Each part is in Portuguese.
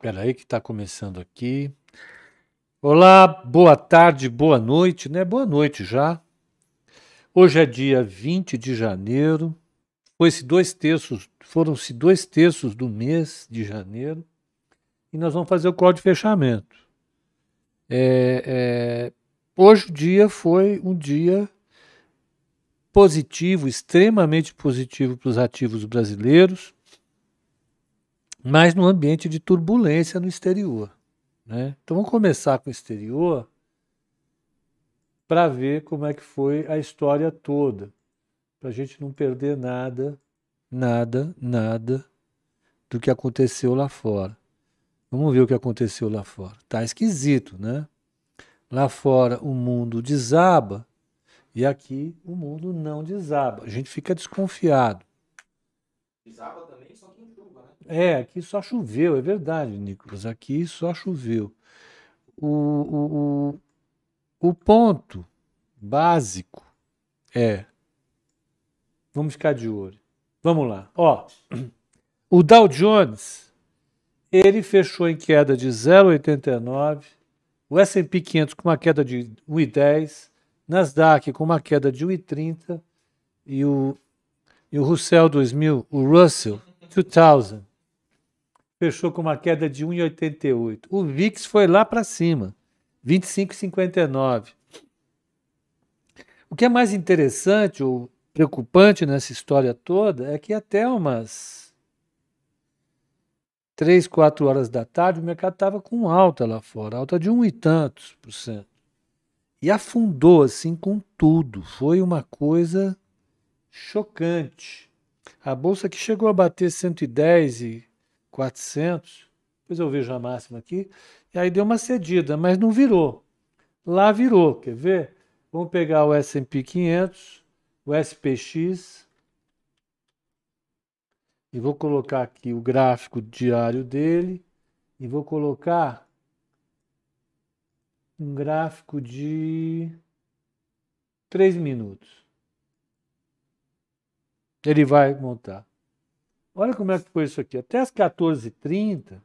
Espera aí que está começando aqui. Olá, boa tarde, boa noite, né? Boa noite já. Hoje é dia 20 de janeiro. Foi-se dois terços, foram-se dois terços do mês de janeiro. E nós vamos fazer o código de fechamento. É, é, hoje o dia foi um dia positivo, extremamente positivo para os ativos brasileiros mas no ambiente de turbulência no exterior. Né? Então vamos começar com o exterior para ver como é que foi a história toda, para a gente não perder nada, nada, nada do que aconteceu lá fora. Vamos ver o que aconteceu lá fora. Tá esquisito, né? Lá fora o mundo desaba e aqui o mundo não desaba. A gente fica desconfiado. Desaba é, aqui só choveu, é verdade, Nicolas. Aqui só choveu. O, o, o, ponto básico é. Vamos ficar de olho. Vamos lá. Ó, o Dow Jones ele fechou em queda de 0,89, o S&P 500 com uma queda de 1,10, Nasdaq com uma queda de 1,30 e o e o Russell 2000, o Russell 2000 fechou com uma queda de 1,88. O VIX foi lá para cima, 25,59. O que é mais interessante ou preocupante nessa história toda é que até umas 3, 4 horas da tarde o mercado estava com alta lá fora, alta de um e tantos por cento. E afundou assim com tudo. Foi uma coisa chocante. A bolsa que chegou a bater 110 e 400, depois eu vejo a máxima aqui, e aí deu uma cedida, mas não virou. Lá virou, quer ver? Vamos pegar o S&P 500, o SPX, e vou colocar aqui o gráfico diário dele, e vou colocar um gráfico de 3 minutos. Ele vai montar. Olha como é que foi isso aqui. Até as 14h30,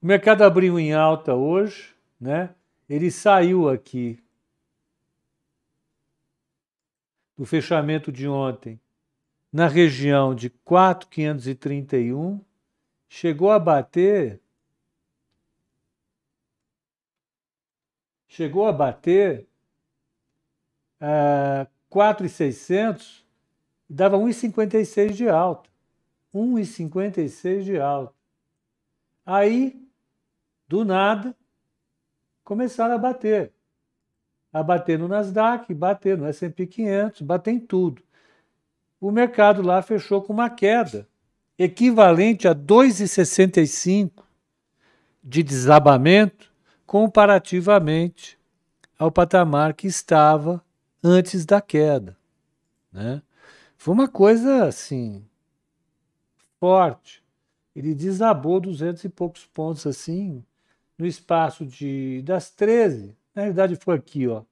o mercado abriu em alta hoje, né? Ele saiu aqui do fechamento de ontem na região de 4,531, chegou a bater chegou a bater uh, 4,600 dava 1,56 de alta. 1,56 de alta. Aí, do nada, começaram a bater. A bater no Nasdaq, bater no S&P 500, bater em tudo. O mercado lá fechou com uma queda equivalente a 2,65 de desabamento comparativamente ao patamar que estava antes da queda. Né? Foi uma coisa assim forte. Ele desabou duzentos e poucos pontos assim no espaço de das 13, na verdade foi aqui, ó,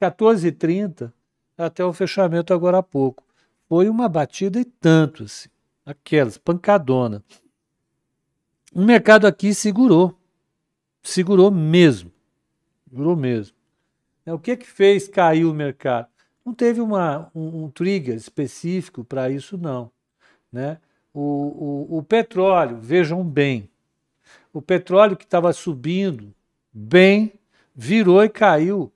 14h30 até o fechamento agora há pouco. Foi uma batida e tanto assim, aquelas pancadona. O mercado aqui segurou. Segurou mesmo. Segurou mesmo. O que que fez cair o mercado? Não teve uma, um, um trigger específico para isso, não. Né? O, o, o petróleo, vejam bem, o petróleo que estava subindo bem, virou e caiu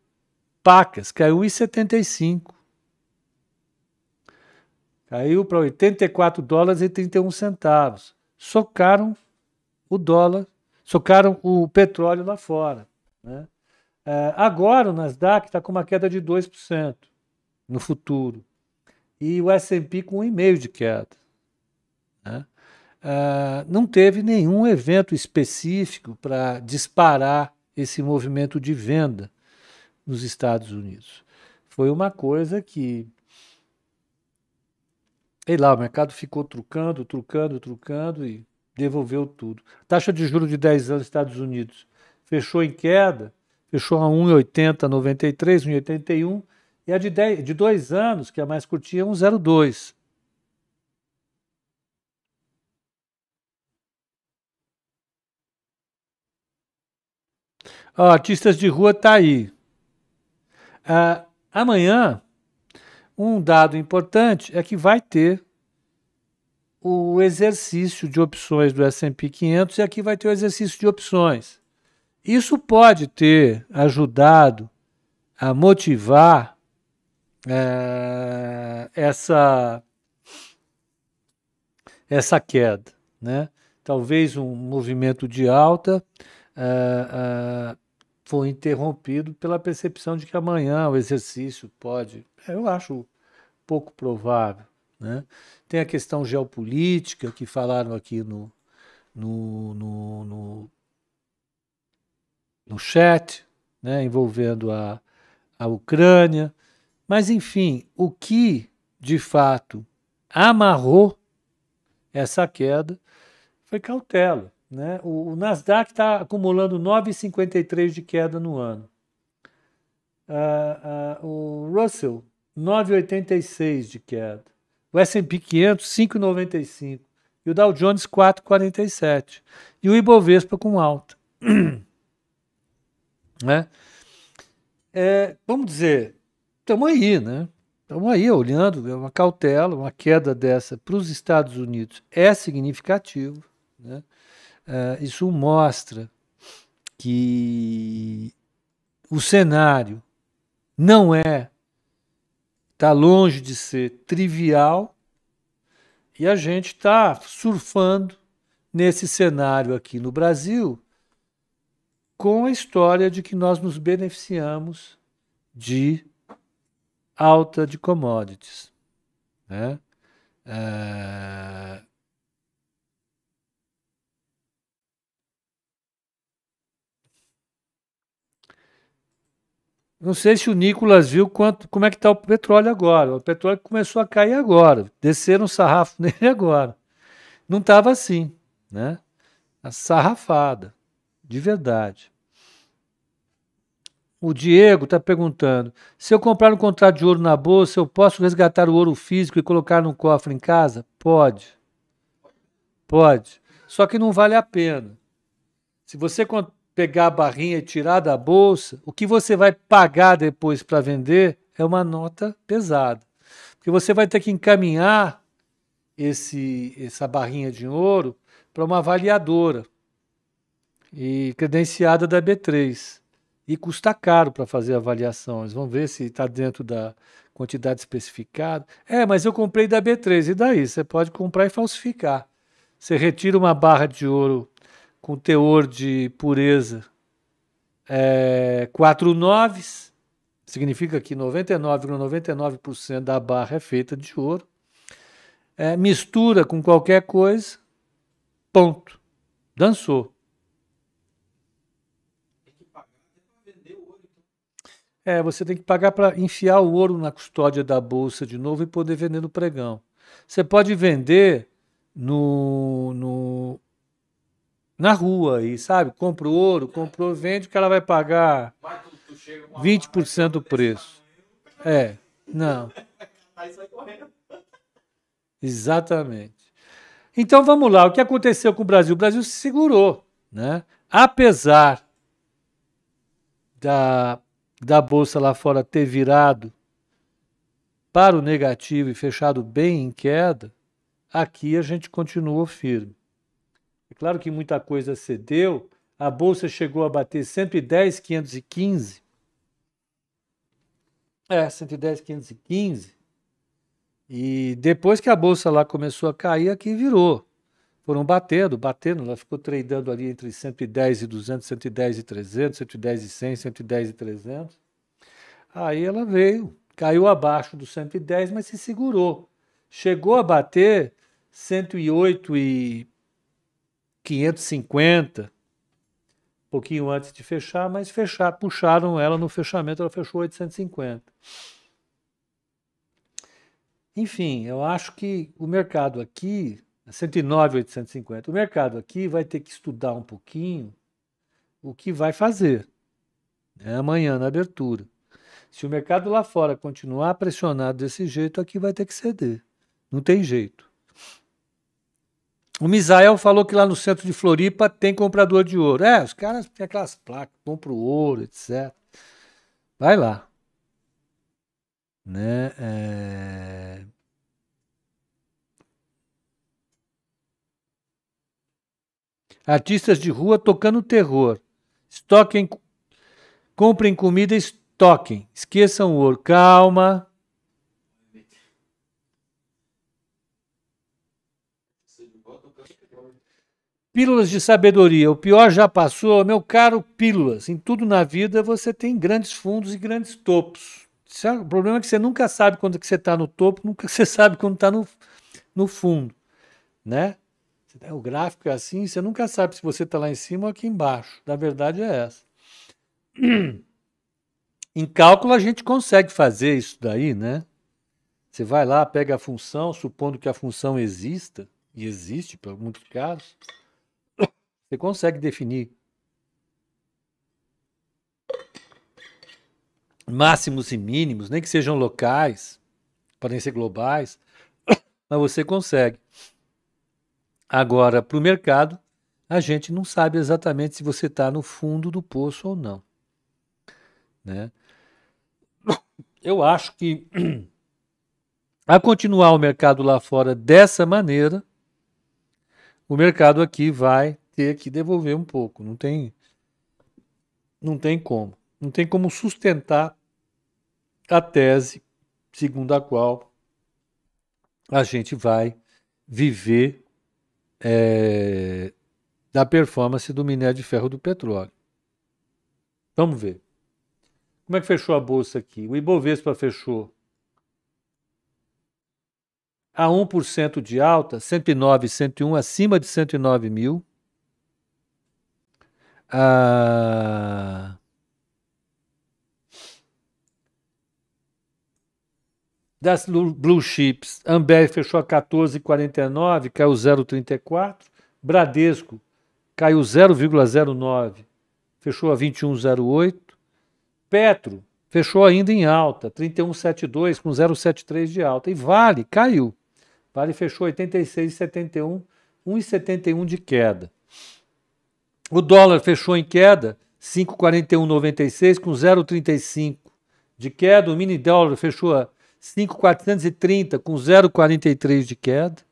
pacas, caiu em 75. Caiu para 84 dólares e 31 centavos. Socaram o dólar, socaram o petróleo lá fora. Né? É, agora o Nasdaq está com uma queda de 2% no futuro. E o S&P com 1,5% de queda. Né? Uh, não teve nenhum evento específico para disparar esse movimento de venda nos Estados Unidos. Foi uma coisa que, sei lá, o mercado ficou trucando, trucando, trucando e devolveu tudo. Taxa de juros de 10 anos nos Estados Unidos fechou em queda, fechou a 1,80, 93, 1,81 e a de, dez, de dois anos, que é a mais curtinha, é 1,02. Oh, artistas de rua tá aí. Ah, amanhã, um dado importante é que vai ter o exercício de opções do S&P 500 e aqui vai ter o exercício de opções. Isso pode ter ajudado a motivar é, essa essa queda, né? Talvez um movimento de alta é, é, foi interrompido pela percepção de que amanhã o exercício pode. Eu acho pouco provável. Né? Tem a questão geopolítica que falaram aqui no, no, no, no, no chat, né? envolvendo a, a Ucrânia. Mas, enfim, o que de fato amarrou essa queda foi cautela. Né? O, o Nasdaq está acumulando 9,53 de queda no ano. Uh, uh, o Russell, 9,86 de queda. O S&P 500, 5,95. E o Dow Jones, 4,47. E o Ibovespa com alta. né? É, vamos dizer, estamos aí, né? Estamos aí olhando, é uma cautela, uma queda dessa para os Estados Unidos é significativo. Né? Uh, isso mostra que o cenário não é, está longe de ser trivial e a gente está surfando nesse cenário aqui no Brasil com a história de que nós nos beneficiamos de alta de commodities. Né? Uh, Não sei se o Nicolas viu quanto, como é que está o petróleo agora. O petróleo começou a cair agora. Desceram o sarrafo nele agora. Não estava assim, né? A sarrafada, de verdade. O Diego está perguntando: se eu comprar um contrato de ouro na bolsa, eu posso resgatar o ouro físico e colocar num cofre em casa? Pode. Pode. Só que não vale a pena. Se você pegar a barrinha e tirar da bolsa, o que você vai pagar depois para vender é uma nota pesada. Porque você vai ter que encaminhar esse, essa barrinha de ouro para uma avaliadora e credenciada da B3. E custa caro para fazer a avaliação. Eles vão ver se está dentro da quantidade especificada. É, mas eu comprei da B3. E daí? Você pode comprar e falsificar. Você retira uma barra de ouro com teor de pureza é, 4 noves, significa que 99,99% ,99 da barra é feita de ouro. É, mistura com qualquer coisa, ponto. Dançou. É, você tem que pagar para enfiar o ouro na custódia da bolsa de novo e poder vender no pregão. Você pode vender no, no na rua aí, sabe? Compra ouro, comprou, vende, que ela vai pagar 20% do preço. É, não. Exatamente. Então vamos lá, o que aconteceu com o Brasil? O Brasil se segurou, né? Apesar da, da bolsa lá fora ter virado para o negativo e fechado bem em queda, aqui a gente continuou firme. É claro que muita coisa cedeu. A bolsa chegou a bater 110, 515. É, 110, 515. E depois que a bolsa lá começou a cair, aqui virou. Foram batendo, batendo, ela ficou tradando ali entre 110 e 200, 110 e 300, 110 e 100, 110 e 300. Aí ela veio, caiu abaixo do 110, mas se segurou. Chegou a bater 108 e 550, um pouquinho antes de fechar, mas fechar, puxaram ela no fechamento, ela fechou 850. Enfim, eu acho que o mercado aqui, 109,850, o mercado aqui vai ter que estudar um pouquinho o que vai fazer né, amanhã na abertura. Se o mercado lá fora continuar pressionado desse jeito, aqui vai ter que ceder. Não tem jeito. O Misael falou que lá no centro de Floripa tem comprador de ouro. É, os caras têm aquelas placas, compram ouro, etc. Vai lá. Né? É... Artistas de rua tocando terror. Estoquem, comprem comida, estoquem. Esqueçam o ouro. Calma. Pílulas de sabedoria. O pior já passou, meu caro Pílulas. Em tudo na vida você tem grandes fundos e grandes topos. É, o problema é que você nunca sabe quando que você está no topo, nunca você sabe quando está no, no fundo, né? O gráfico é assim, você nunca sabe se você está lá em cima ou aqui embaixo. Na verdade é essa. Em cálculo a gente consegue fazer isso daí, né? Você vai lá, pega a função, supondo que a função exista, e existe para muitos casos, você consegue definir máximos e mínimos, nem que sejam locais, podem ser globais, mas você consegue. Agora, para o mercado, a gente não sabe exatamente se você está no fundo do poço ou não. Né? Eu acho que, a continuar o mercado lá fora dessa maneira, o mercado aqui vai ter que devolver um pouco. Não tem, não tem como. Não tem como sustentar a tese segundo a qual a gente vai viver é, da performance do minério de ferro do petróleo. Vamos ver. Como é que fechou a bolsa aqui? O Ibovespa fechou a 1% de alta, 109, 101, acima de 109 mil. Ah, das Blue Chips, Ambev fechou a 14,49, caiu 0,34. Bradesco caiu 0,09, fechou a 21,08. Petro fechou ainda em alta, 31,72 com 0,73 de alta. E Vale caiu. Vale fechou 86,71, 1,71 de queda. O dólar fechou em queda, 5,4196 com 0,35 de queda. O mini dólar fechou a 5,430 com 0,43 de queda.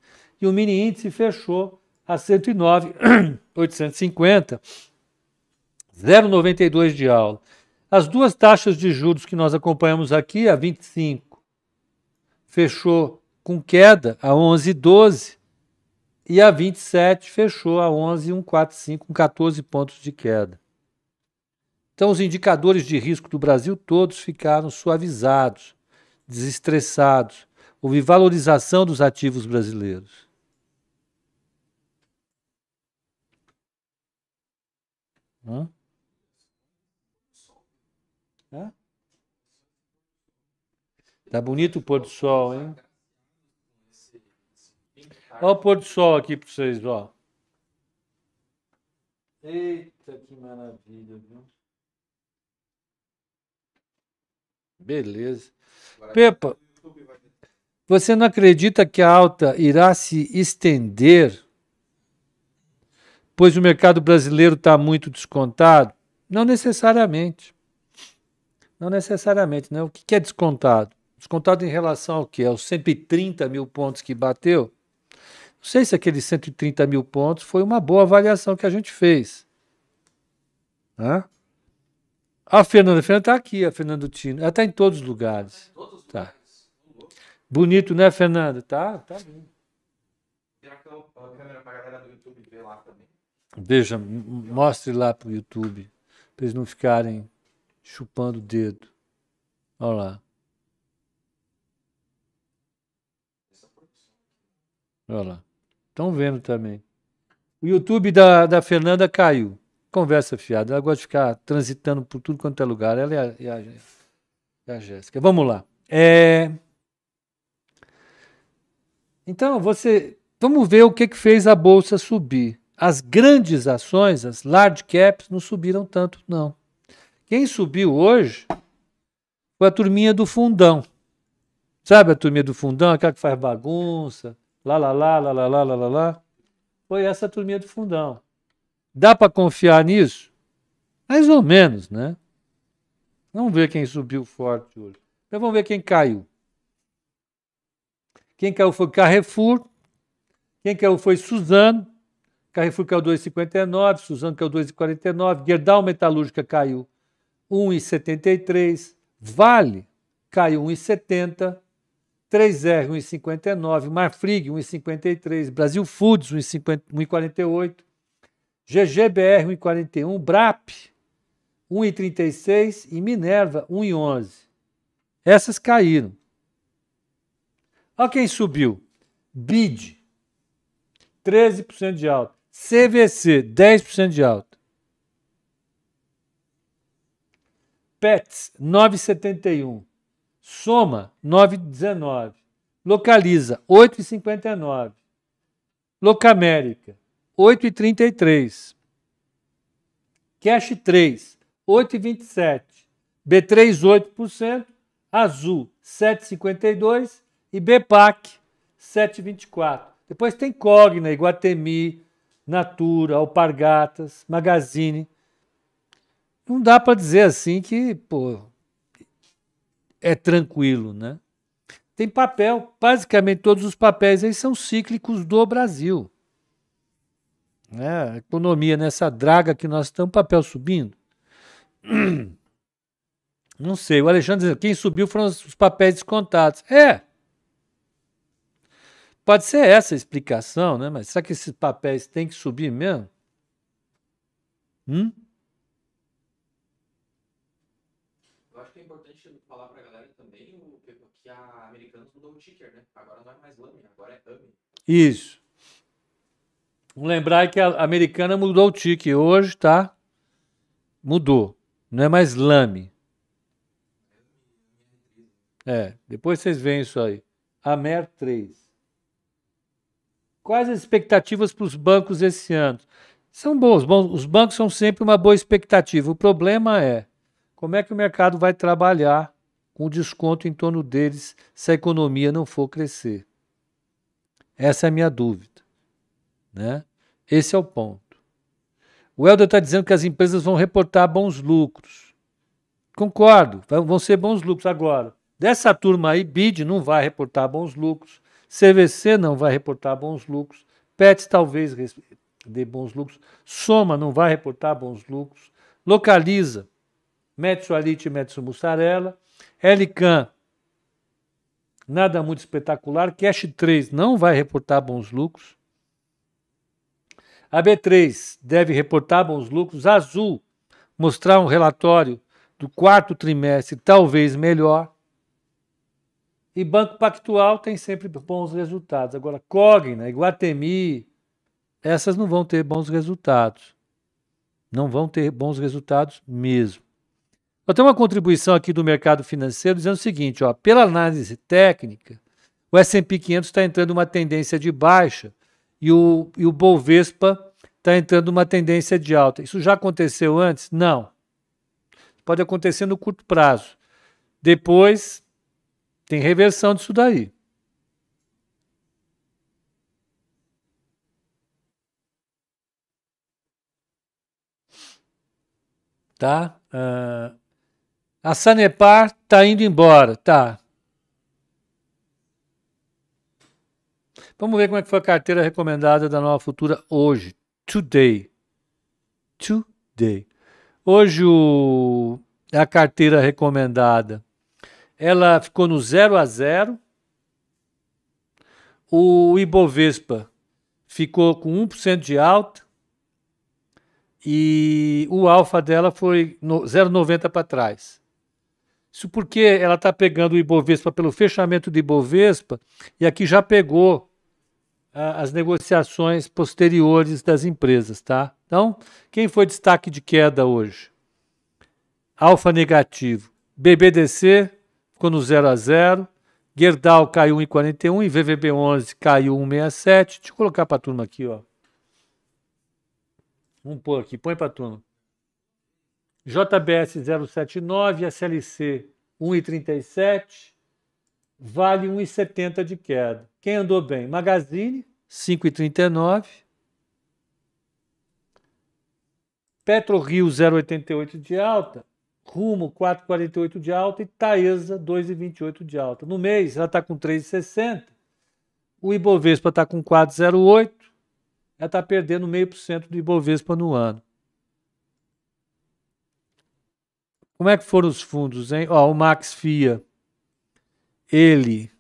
E o mini índice fechou a 109,850, 0,92 de aula. As duas taxas de juros que nós acompanhamos aqui, a 25, fechou com queda a 11,12 e a 27 fechou a 11,145 com 14 pontos de queda. Então os indicadores de risco do Brasil todos ficaram suavizados, desestressados. Houve valorização dos ativos brasileiros. Hã? Hã? Tá bonito o pôr do sol, hein? Olha o pôr do sol aqui para vocês, ó. Eita, que maravilha, viu? Beleza. Pepa, você não acredita que a alta irá se estender, pois o mercado brasileiro está muito descontado? Não necessariamente. Não necessariamente. Né? O que é descontado? Descontado em relação ao que? Aos 130 mil pontos que bateu? Não sei se aqueles 130 mil pontos foi uma boa avaliação que a gente fez. Hã? A Fernanda, a Fernanda está aqui, a Fernanda Tino. Ela está em todos os lugares. Todos os tá. lugares. Bonito, né, Fernanda? Tá, tá lindo. Veja, mostre lá para o YouTube, para eles não ficarem chupando o dedo. Olha lá. Olha lá. Estão vendo também. O YouTube da, da Fernanda caiu conversa fiada. Ela gosta de ficar transitando por tudo quanto é lugar. Ela e a, a, a Jéssica. Vamos lá. É... Então, você. Vamos ver o que, que fez a Bolsa subir. As grandes ações, as large caps, não subiram tanto, não. Quem subiu hoje foi a turminha do fundão. Sabe a turminha do fundão, aquela que faz bagunça, lá, lá, lá, lá, lá, lá, lá, lá, lá. foi essa turminha do fundão. Dá para confiar nisso? Mais ou menos, né? Vamos ver quem subiu forte hoje. Então vamos ver quem caiu. Quem caiu foi Carrefour. Quem caiu foi Suzano. Carrefour caiu 2,59. Suzano caiu 2,49. Gerdau Metalúrgica caiu 1,73. Vale caiu 1,70. 3R 1,59. Marfrig 1,53. Brasil Foods 1,48. GGBR 1,41. BRAP 1,36 e Minerva 1,11. Essas caíram. Olha quem subiu. BID, 13% de alta. CVC, 10% de alta. PETS, 9,71. Soma, 9,19. Localiza, 8,59. Locamérica, 8,33. Cash 3, 8,27. B3, 8%. Azul, 7,52. E BPAC, 7,24. Depois tem Cogna, Iguatemi, Natura, Alpargatas, Magazine. Não dá para dizer assim que pô, é tranquilo, né? Tem papel, basicamente todos os papéis aí são cíclicos do Brasil. Né? A economia nessa draga que nós estamos, papel subindo. Não sei, o Alexandre dizendo, quem subiu foram os papéis descontados. É. Pode ser essa a explicação, né? Mas será que esses papéis têm que subir mesmo? Hum? Eu acho que é importante falar para a galera também que a Americanas mudou o ticker, né? Agora não é mais LAME, agora é AME. Isso. Vamos lembrar que a americana mudou o tique hoje, tá? Mudou. Não é mais lame. É, depois vocês veem isso aí. Amer 3. Quais as expectativas para os bancos esse ano? São boas. Bom, os bancos são sempre uma boa expectativa. O problema é como é que o mercado vai trabalhar com desconto em torno deles se a economia não for crescer. Essa é a minha dúvida. Né? Esse é o ponto. O Helder está dizendo que as empresas vão reportar bons lucros. Concordo, vão ser bons lucros. Agora, dessa turma aí, BID não vai reportar bons lucros, CVC não vai reportar bons lucros, PETS talvez dê bons lucros, Soma não vai reportar bons lucros, Localiza, Metsu Alite e Metsu Mussarela, Elican, nada muito espetacular, Cash 3 não vai reportar bons lucros, a B3 deve reportar bons lucros. Azul mostrar um relatório do quarto trimestre, talvez melhor. E Banco Pactual tem sempre bons resultados. Agora, Cogna, Iguatemi, essas não vão ter bons resultados. Não vão ter bons resultados mesmo. Eu tenho uma contribuição aqui do mercado financeiro dizendo o seguinte: ó, pela análise técnica, o SP 500 está entrando uma tendência de baixa e o, e o Bovespa está entrando uma tendência de alta. Isso já aconteceu antes? Não. Pode acontecer no curto prazo. Depois tem reversão disso daí. Tá? Uh, a Sanepar está indo embora. Tá. Vamos ver como é que foi a carteira recomendada da Nova Futura hoje. Today. Today. Hoje o, a carteira recomendada, ela ficou no 0 a 0. O Ibovespa ficou com 1% de alta. E o alfa dela foi 0,90 para trás. Isso porque ela está pegando o Ibovespa pelo fechamento do Ibovespa e aqui já pegou as negociações posteriores das empresas, tá? Então, quem foi destaque de queda hoje? Alfa negativo. BBDC ficou no 0 a 0. Gerdau caiu 1,41 e VVB11 caiu 1,67. Deixa eu colocar para a turma aqui, ó. Vamos pôr aqui, põe para a turma. JBS 079, SLC 1,37. Vale 1,70 de queda. Quem andou bem? Magazine, 5,39. Petro Rio 0,88 de alta, Rumo 4,48 de alta e Taesa 2,28 de alta. No mês ela está com 3,60, o Ibovespa está com 4,08, ela está perdendo meio por cento do Ibovespa no ano. Como é que foram os fundos, hein? Ó, o Max FIA, ele,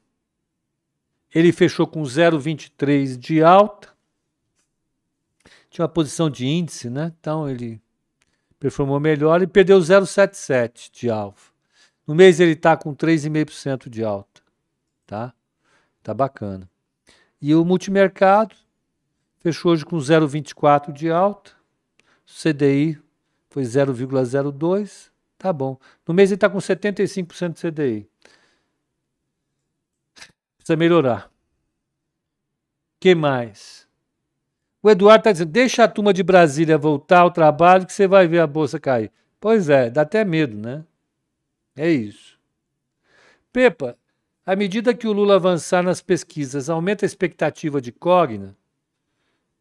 ele fechou com 0,23 de alta, tinha uma posição de índice, né? Então ele performou melhor e perdeu 0,77 de alfa. No mês ele está com 3,5% de alta, tá? Tá bacana. E o multimercado fechou hoje com 0,24 de alta. CDI foi 0,02, tá bom. No mês ele está com 75% de CDI. Precisa melhorar. que mais? O Eduardo está dizendo: deixa a turma de Brasília voltar ao trabalho que você vai ver a bolsa cair. Pois é, dá até medo, né? É isso. Pepa, à medida que o Lula avançar nas pesquisas, aumenta a expectativa de Cogna?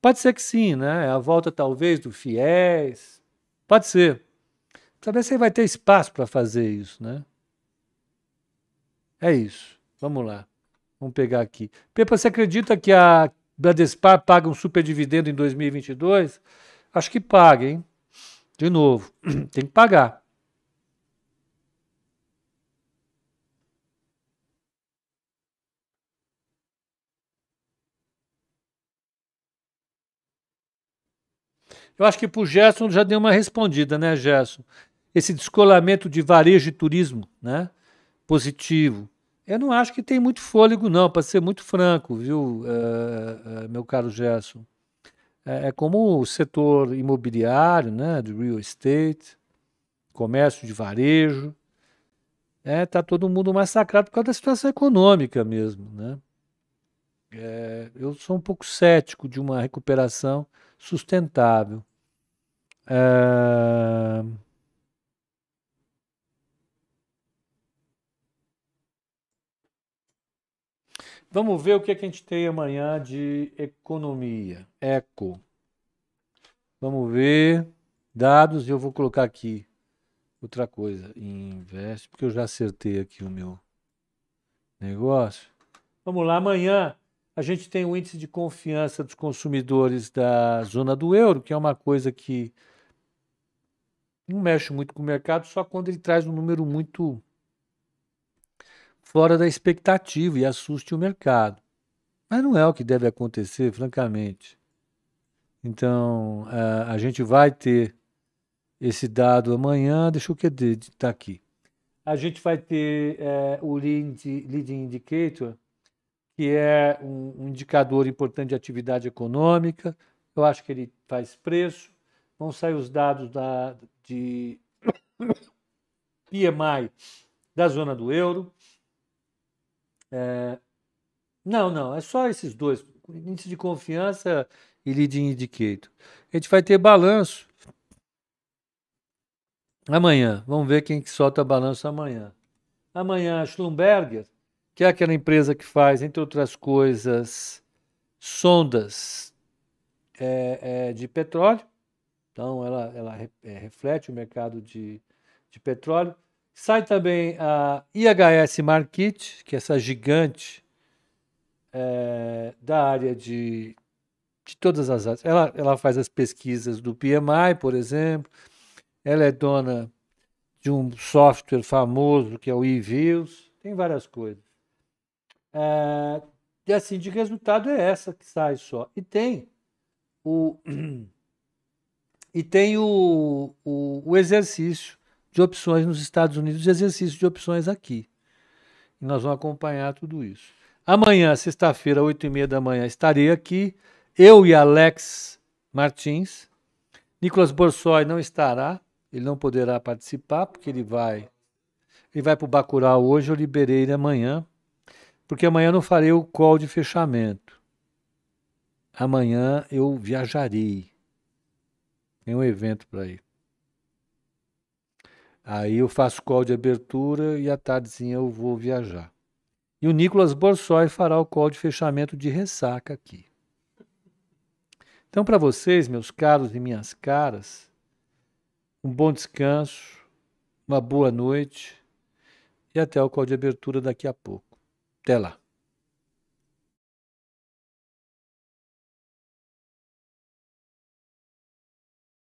Pode ser que sim, né? A volta talvez do FIES. Pode ser. Saber se vai ter espaço para fazer isso, né? É isso. Vamos lá. Vamos pegar aqui. Pepa, você acredita que a Bradespar paga um superdividendo em 2022? Acho que paga, hein? De novo, tem que pagar. Eu acho que para o Gerson já deu uma respondida, né, Gerson? Esse descolamento de varejo e turismo, né? Positivo. Eu não acho que tem muito fôlego, não, para ser muito franco, viu, é, é, meu caro Gerson. É, é, como o setor imobiliário, né, do real estate, comércio de varejo. É, tá todo mundo massacrado por causa da situação econômica mesmo, né? É, eu sou um pouco cético de uma recuperação sustentável. É, Vamos ver o que, é que a gente tem amanhã de economia. Eco. Vamos ver. Dados, e eu vou colocar aqui outra coisa. Investe, porque eu já acertei aqui o meu negócio. Vamos lá, amanhã a gente tem o índice de confiança dos consumidores da zona do euro, que é uma coisa que não mexe muito com o mercado, só quando ele traz um número muito fora da expectativa e assuste o mercado. Mas não é o que deve acontecer, francamente. Então, a, gente vai ter esse dado amanhã. Deixa eu que está aqui. A gente vai ter é, o lead, Leading Indicator, que é um, um indicador importante de atividade econômica. Eu acho que ele faz preço. Vão sair os dados da, de PMI da zona do euro. É, não, não, é só esses dois, índice de confiança e leading indicator. A gente vai ter balanço amanhã. Vamos ver quem que solta balanço amanhã. Amanhã, a Schlumberger, que é aquela empresa que faz, entre outras coisas, sondas é, é, de petróleo. Então, ela, ela é, reflete o mercado de, de petróleo. Sai também a IHS Market, que é essa gigante é, da área de, de todas as áreas. Ela, ela faz as pesquisas do PMI, por exemplo. Ela é dona de um software famoso que é o eViews. Tem várias coisas. É, e assim, de resultado é essa que sai só. E tem o, e tem o, o, o exercício de opções nos Estados Unidos e exercício de opções aqui. E nós vamos acompanhar tudo isso. Amanhã, sexta-feira, oito e meia da manhã, estarei aqui, eu e Alex Martins. Nicolas Borsoi não estará, ele não poderá participar, porque ele vai ele vai para o Bacurau hoje, eu liberei ele amanhã, porque amanhã eu não farei o call de fechamento. Amanhã eu viajarei. Tem um evento para ir. Aí eu faço call de abertura e à tardezinha eu vou viajar. E o Nicolas Borsoi fará o call de fechamento de ressaca aqui. Então, para vocês, meus caros e minhas caras, um bom descanso, uma boa noite e até o call de abertura daqui a pouco. Até lá.